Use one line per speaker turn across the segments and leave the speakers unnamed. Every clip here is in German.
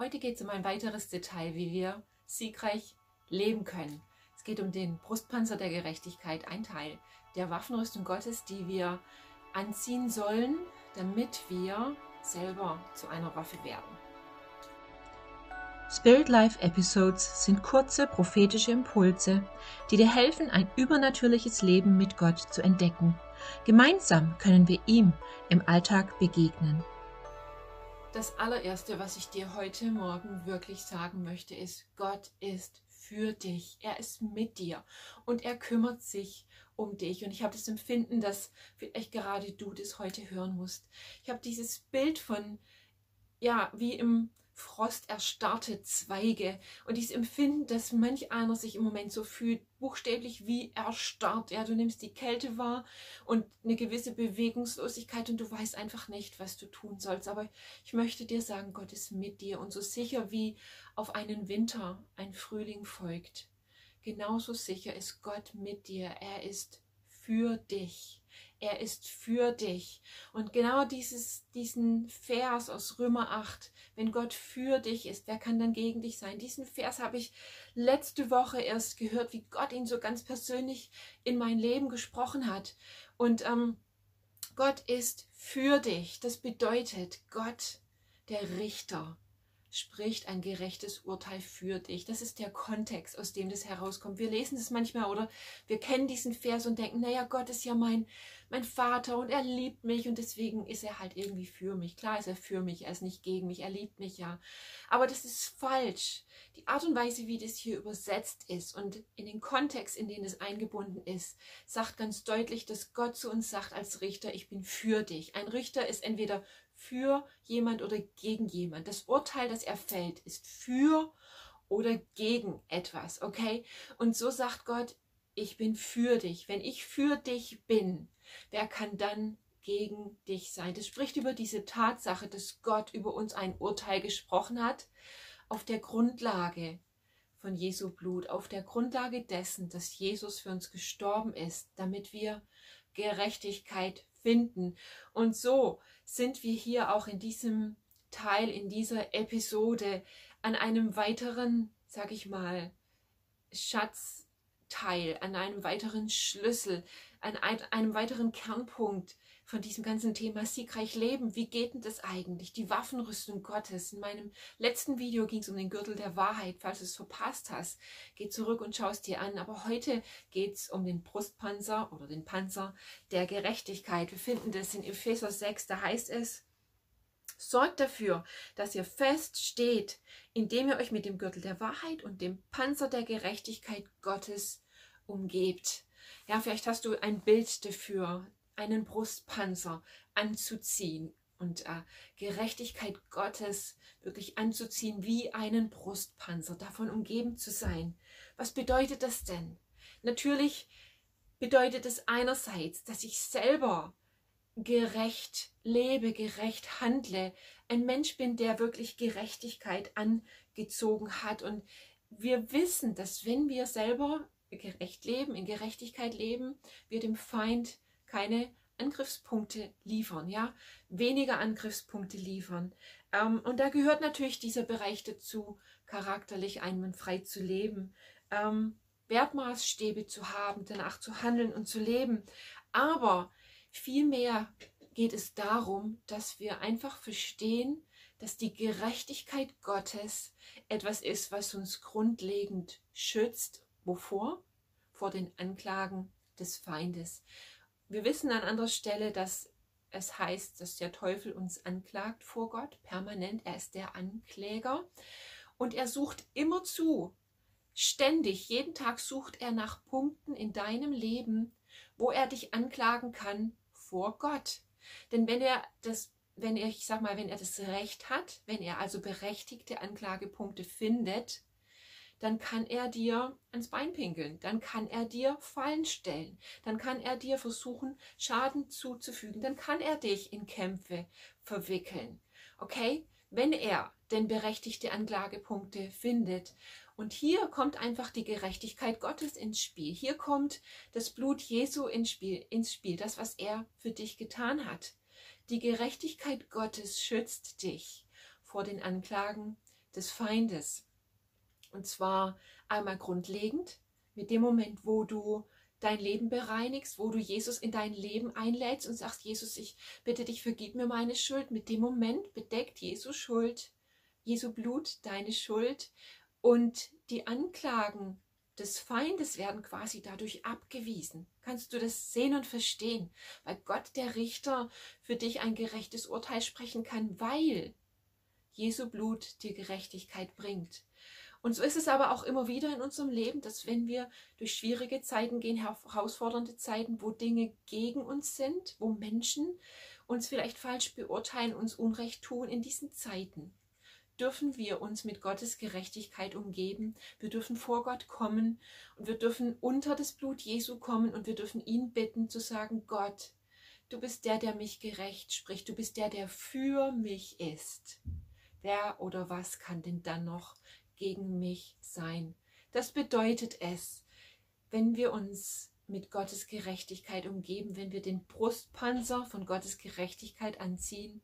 Heute geht es um ein weiteres Detail, wie wir siegreich leben können. Es geht um den Brustpanzer der Gerechtigkeit, ein Teil der Waffenrüstung Gottes, die wir anziehen sollen, damit wir selber zu einer Waffe werden.
Spirit Life Episodes sind kurze prophetische Impulse, die dir helfen, ein übernatürliches Leben mit Gott zu entdecken. Gemeinsam können wir ihm im Alltag begegnen.
Das allererste, was ich dir heute Morgen wirklich sagen möchte, ist, Gott ist für dich. Er ist mit dir und er kümmert sich um dich. Und ich habe das Empfinden, dass vielleicht gerade du das heute hören musst. Ich habe dieses Bild von, ja, wie im Frost erstarrte Zweige und dieses Empfinden, dass manch einer sich im Moment so fühlt, buchstäblich wie erstarrt. Ja, du nimmst die Kälte wahr und eine gewisse Bewegungslosigkeit und du weißt einfach nicht, was du tun sollst. Aber ich möchte dir sagen, Gott ist mit dir und so sicher wie auf einen Winter ein Frühling folgt. Genauso sicher ist Gott mit dir. Er ist für dich. Er ist für dich. Und genau dieses, diesen Vers aus Römer 8, wenn Gott für dich ist, wer kann dann gegen dich sein? Diesen Vers habe ich letzte Woche erst gehört, wie Gott ihn so ganz persönlich in mein Leben gesprochen hat. Und ähm, Gott ist für dich. Das bedeutet, Gott, der Richter, spricht ein gerechtes Urteil für dich. Das ist der Kontext, aus dem das herauskommt. Wir lesen es manchmal oder wir kennen diesen Vers und denken, naja, Gott ist ja mein, mein Vater und er liebt mich und deswegen ist er halt irgendwie für mich. Klar ist er für mich, er ist nicht gegen mich, er liebt mich ja. Aber das ist falsch. Die Art und Weise, wie das hier übersetzt ist und in den Kontext, in den es eingebunden ist, sagt ganz deutlich, dass Gott zu uns sagt als Richter, ich bin für dich. Ein Richter ist entweder für jemand oder gegen jemand. Das Urteil, das er fällt, ist für oder gegen etwas, okay? Und so sagt Gott, ich bin für dich. Wenn ich für dich bin, wer kann dann gegen dich sein? Das spricht über diese Tatsache, dass Gott über uns ein Urteil gesprochen hat, auf der Grundlage von Jesu Blut, auf der Grundlage dessen, dass Jesus für uns gestorben ist, damit wir Gerechtigkeit finden. Und so sind wir hier auch in diesem Teil, in dieser Episode an einem weiteren, sag ich mal, Schatzteil, an einem weiteren Schlüssel, an einem weiteren Kernpunkt von diesem ganzen Thema siegreich leben. Wie geht denn das eigentlich? Die Waffenrüstung Gottes. In meinem letzten Video ging es um den Gürtel der Wahrheit. Falls du es verpasst hast, geh zurück und schau es dir an. Aber heute geht es um den Brustpanzer oder den Panzer der Gerechtigkeit. Wir finden das in Epheser 6. Da heißt es, Sorgt dafür, dass ihr fest steht, indem ihr euch mit dem Gürtel der Wahrheit und dem Panzer der Gerechtigkeit Gottes umgebt. Ja, vielleicht hast du ein Bild dafür, einen Brustpanzer anzuziehen und äh, Gerechtigkeit Gottes wirklich anzuziehen wie einen Brustpanzer, davon umgeben zu sein. Was bedeutet das denn? Natürlich bedeutet es einerseits, dass ich selber gerecht lebe, gerecht handle, ein Mensch bin, der wirklich Gerechtigkeit angezogen hat. Und wir wissen, dass wenn wir selber gerecht leben, in Gerechtigkeit leben, wir dem Feind keine Angriffspunkte liefern, ja, weniger Angriffspunkte liefern. Ähm, und da gehört natürlich dieser Bereich dazu, charakterlich einwandfrei zu leben, ähm, Wertmaßstäbe zu haben, danach zu handeln und zu leben. Aber vielmehr geht es darum, dass wir einfach verstehen, dass die Gerechtigkeit Gottes etwas ist, was uns grundlegend schützt. Wovor? Vor den Anklagen des Feindes. Wir wissen an anderer Stelle, dass es heißt, dass der Teufel uns anklagt vor Gott, permanent. Er ist der Ankläger. Und er sucht immer zu, ständig, jeden Tag sucht er nach Punkten in deinem Leben, wo er dich anklagen kann vor Gott. Denn wenn er das, wenn er, ich sag mal, wenn er das Recht hat, wenn er also berechtigte Anklagepunkte findet, dann kann er dir ans Bein pinkeln, dann kann er dir Fallen stellen, dann kann er dir versuchen, Schaden zuzufügen, dann kann er dich in Kämpfe verwickeln. Okay? Wenn er denn berechtigte Anklagepunkte findet. Und hier kommt einfach die Gerechtigkeit Gottes ins Spiel. Hier kommt das Blut Jesu ins Spiel, ins Spiel, das, was er für dich getan hat. Die Gerechtigkeit Gottes schützt dich vor den Anklagen des Feindes. Und zwar einmal grundlegend mit dem Moment, wo du dein Leben bereinigst, wo du Jesus in dein Leben einlädst und sagst, Jesus, ich bitte dich, vergib mir meine Schuld. Mit dem Moment bedeckt Jesu Schuld, Jesu Blut deine Schuld und die Anklagen des Feindes werden quasi dadurch abgewiesen. Kannst du das sehen und verstehen? Weil Gott, der Richter, für dich ein gerechtes Urteil sprechen kann, weil Jesu Blut dir Gerechtigkeit bringt. Und so ist es aber auch immer wieder in unserem Leben, dass wenn wir durch schwierige Zeiten gehen, herausfordernde Zeiten, wo Dinge gegen uns sind, wo Menschen uns vielleicht falsch beurteilen, uns Unrecht tun, in diesen Zeiten dürfen wir uns mit Gottes Gerechtigkeit umgeben. Wir dürfen vor Gott kommen und wir dürfen unter das Blut Jesu kommen und wir dürfen ihn bitten zu sagen, Gott, du bist der, der mich gerecht spricht, du bist der, der für mich ist. Wer oder was kann denn dann noch gegen mich sein? Das bedeutet es, wenn wir uns mit Gottes Gerechtigkeit umgeben, wenn wir den Brustpanzer von Gottes Gerechtigkeit anziehen,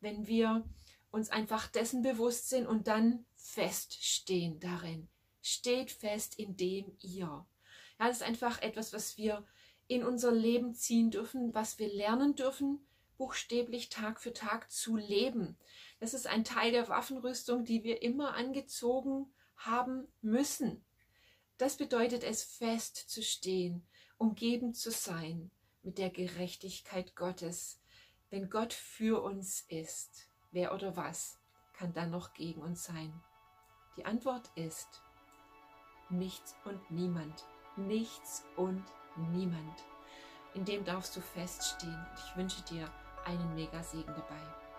wenn wir uns einfach dessen bewusst sind und dann feststehen darin. Steht fest in dem ihr. Ja, das ist einfach etwas, was wir in unser Leben ziehen dürfen, was wir lernen dürfen, buchstäblich Tag für Tag zu leben. Das ist ein Teil der Waffenrüstung, die wir immer angezogen haben müssen. Das bedeutet es, festzustehen, umgeben zu sein mit der Gerechtigkeit Gottes, wenn Gott für uns ist. Wer oder was kann dann noch gegen uns sein? Die Antwort ist nichts und niemand. Nichts und niemand. In dem darfst du feststehen. Ich wünsche dir einen mega Segen dabei.